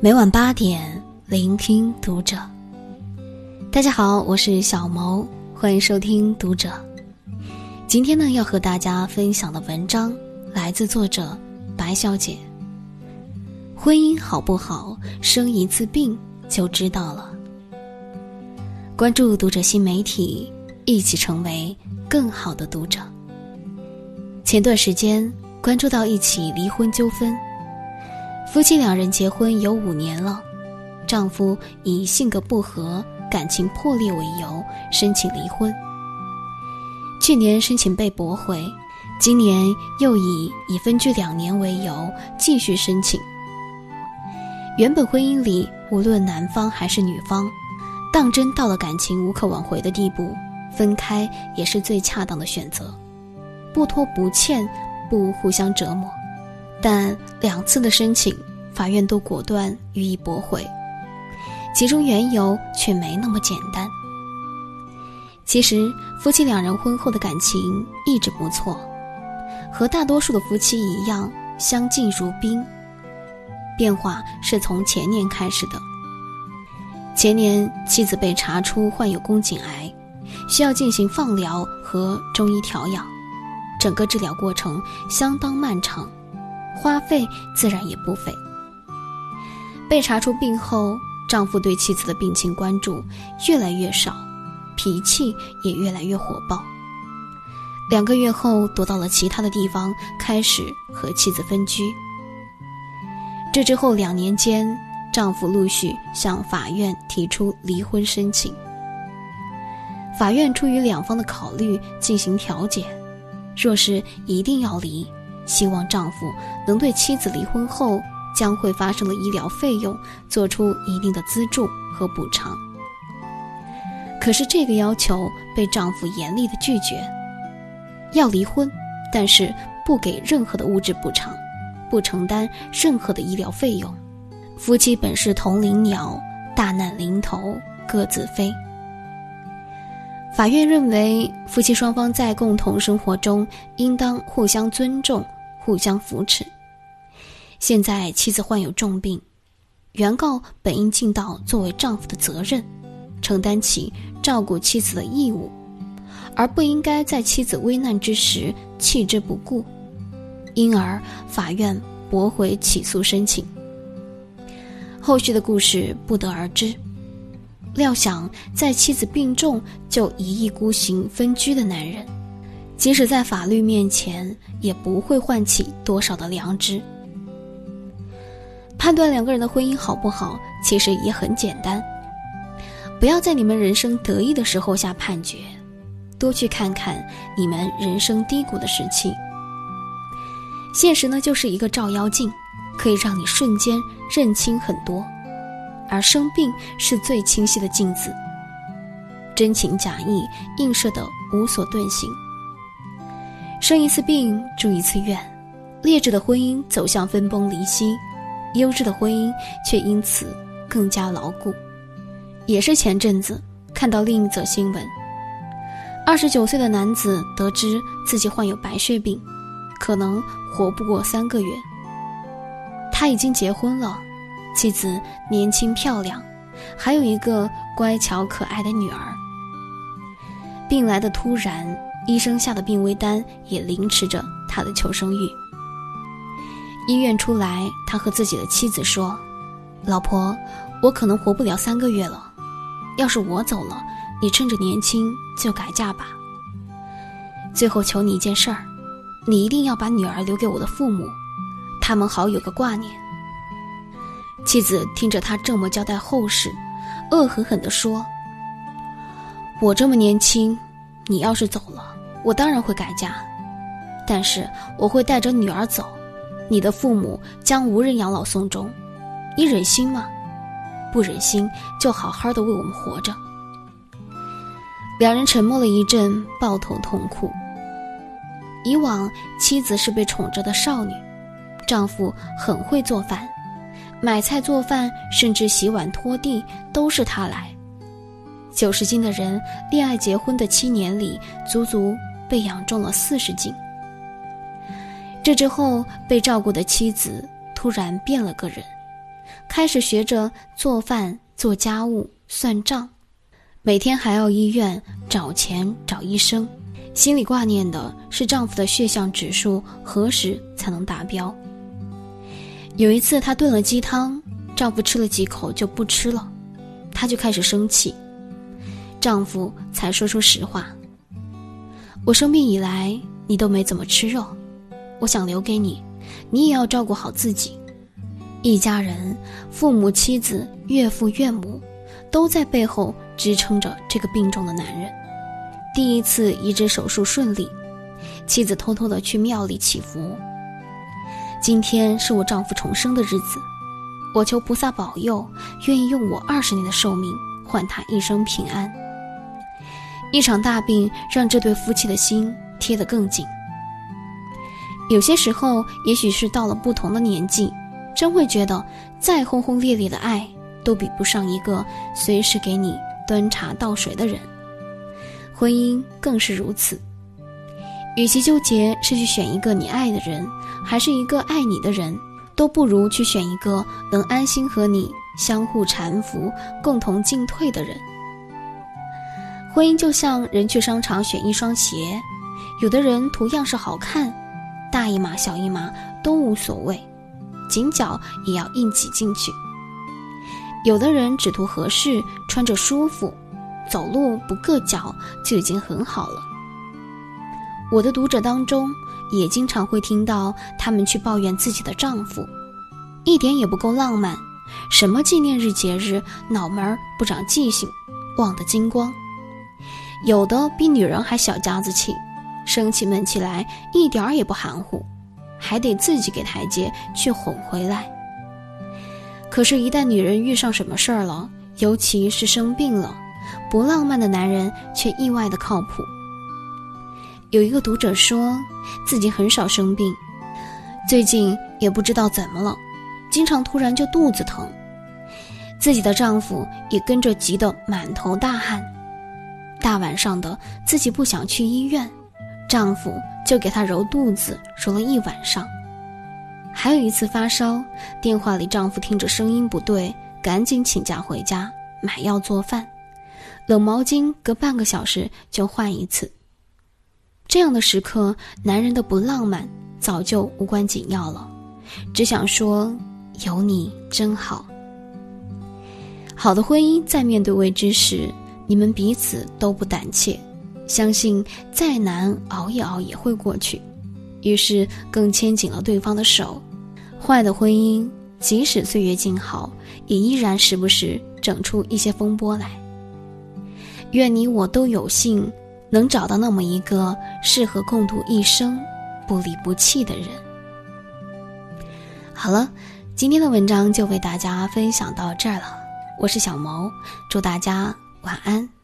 每晚八点，聆听读者。大家好，我是小萌，欢迎收听读者。今天呢，要和大家分享的文章来自作者白小姐。婚姻好不好，生一次病就知道了。关注读者新媒体，一起成为更好的读者。前段时间关注到一起离婚纠纷。夫妻两人结婚有五年了，丈夫以性格不合、感情破裂为由申请离婚。去年申请被驳回，今年又以已分居两年为由继续申请。原本婚姻里，无论男方还是女方，当真到了感情无可挽回的地步，分开也是最恰当的选择，不拖不欠，不互相折磨。但两次的申请，法院都果断予以驳回，其中缘由却没那么简单。其实夫妻两人婚后的感情一直不错，和大多数的夫妻一样相敬如宾。变化是从前年开始的。前年妻子被查出患有宫颈癌，需要进行放疗和中医调养，整个治疗过程相当漫长。花费自然也不菲。被查出病后，丈夫对妻子的病情关注越来越少，脾气也越来越火爆。两个月后，躲到了其他的地方，开始和妻子分居。这之后两年间，丈夫陆续向法院提出离婚申请。法院出于两方的考虑进行调解，若是一定要离。希望丈夫能对妻子离婚后将会发生的医疗费用做出一定的资助和补偿。可是这个要求被丈夫严厉的拒绝，要离婚，但是不给任何的物质补偿，不承担任何的医疗费用。夫妻本是同林鸟，大难临头各自飞。法院认为，夫妻双方在共同生活中应当互相尊重。互相扶持。现在妻子患有重病，原告本应尽到作为丈夫的责任，承担起照顾妻子的义务，而不应该在妻子危难之时弃之不顾。因而，法院驳回起诉申请。后续的故事不得而知。料想在妻子病重就一意孤行分居的男人。即使在法律面前，也不会唤起多少的良知。判断两个人的婚姻好不好，其实也很简单。不要在你们人生得意的时候下判决，多去看看你们人生低谷的时期。现实呢，就是一个照妖镜，可以让你瞬间认清很多；而生病是最清晰的镜子，真情假意映射的无所遁形。生一次病，住一次院，劣质的婚姻走向分崩离析，优质的婚姻却因此更加牢固。也是前阵子看到另一则新闻：二十九岁的男子得知自己患有白血病，可能活不过三个月。他已经结婚了，妻子年轻漂亮，还有一个乖巧可爱的女儿。病来的突然。医生下的病危单也凌迟着他的求生欲。医院出来，他和自己的妻子说：“老婆，我可能活不了三个月了。要是我走了，你趁着年轻就改嫁吧。最后求你一件事儿，你一定要把女儿留给我的父母，他们好有个挂念。”妻子听着他这么交代后事，恶狠狠地说：“我这么年轻，你要是走了。”我当然会改嫁，但是我会带着女儿走，你的父母将无人养老送终，你忍心吗？不忍心就好好的为我们活着。两人沉默了一阵，抱头痛哭。以往妻子是被宠着的少女，丈夫很会做饭，买菜做饭，甚至洗碗拖地都是他来。九十斤的人，恋爱结婚的七年里，足足。被养重了四十斤。这之后，被照顾的妻子突然变了个人，开始学着做饭、做家务、算账，每天还要医院找钱找医生，心里挂念的是丈夫的血象指数何时才能达标。有一次，她炖了鸡汤，丈夫吃了几口就不吃了，她就开始生气，丈夫才说出实话：“我生病以来，你都没怎么吃肉，我想留给你。”你也要照顾好自己，一家人，父母、妻子、岳父、岳母，都在背后支撑着这个病重的男人。第一次移植手术顺利，妻子偷偷的去庙里祈福。今天是我丈夫重生的日子，我求菩萨保佑，愿意用我二十年的寿命换他一生平安。一场大病让这对夫妻的心贴得更紧。有些时候，也许是到了不同的年纪，真会觉得再轰轰烈烈的爱都比不上一个随时给你端茶倒水的人。婚姻更是如此。与其纠结是去选一个你爱的人，还是一个爱你的人，都不如去选一个能安心和你相互搀扶、共同进退的人。婚姻就像人去商场选一双鞋，有的人图样式好看。大一码、小一码都无所谓，紧脚也要硬挤进去。有的人只图合适，穿着舒服，走路不硌脚就已经很好了。我的读者当中，也经常会听到他们去抱怨自己的丈夫，一点也不够浪漫，什么纪念日、节日，脑门不长记性，忘得精光。有的比女人还小家子气。生气闷起来，一点儿也不含糊，还得自己给台阶去哄回来。可是，一旦女人遇上什么事儿了，尤其是生病了，不浪漫的男人却意外的靠谱。有一个读者说，自己很少生病，最近也不知道怎么了，经常突然就肚子疼，自己的丈夫也跟着急得满头大汗，大晚上的自己不想去医院。丈夫就给她揉肚子，揉了一晚上。还有一次发烧，电话里丈夫听着声音不对，赶紧请假回家买药做饭，冷毛巾隔半个小时就换一次。这样的时刻，男人的不浪漫早就无关紧要了，只想说有你真好。好的婚姻在面对未知时，你们彼此都不胆怯。相信再难熬一熬也会过去，于是更牵紧了对方的手。坏的婚姻，即使岁月静好，也依然时不时整出一些风波来。愿你我都有幸能找到那么一个适合共度一生、不离不弃的人。好了，今天的文章就为大家分享到这儿了。我是小毛，祝大家晚安。